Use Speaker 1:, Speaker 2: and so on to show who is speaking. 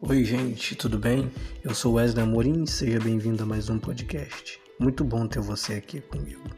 Speaker 1: Oi, gente, tudo bem? Eu sou Wesley Amorim e seja bem-vindo a mais um podcast. Muito bom ter você aqui comigo.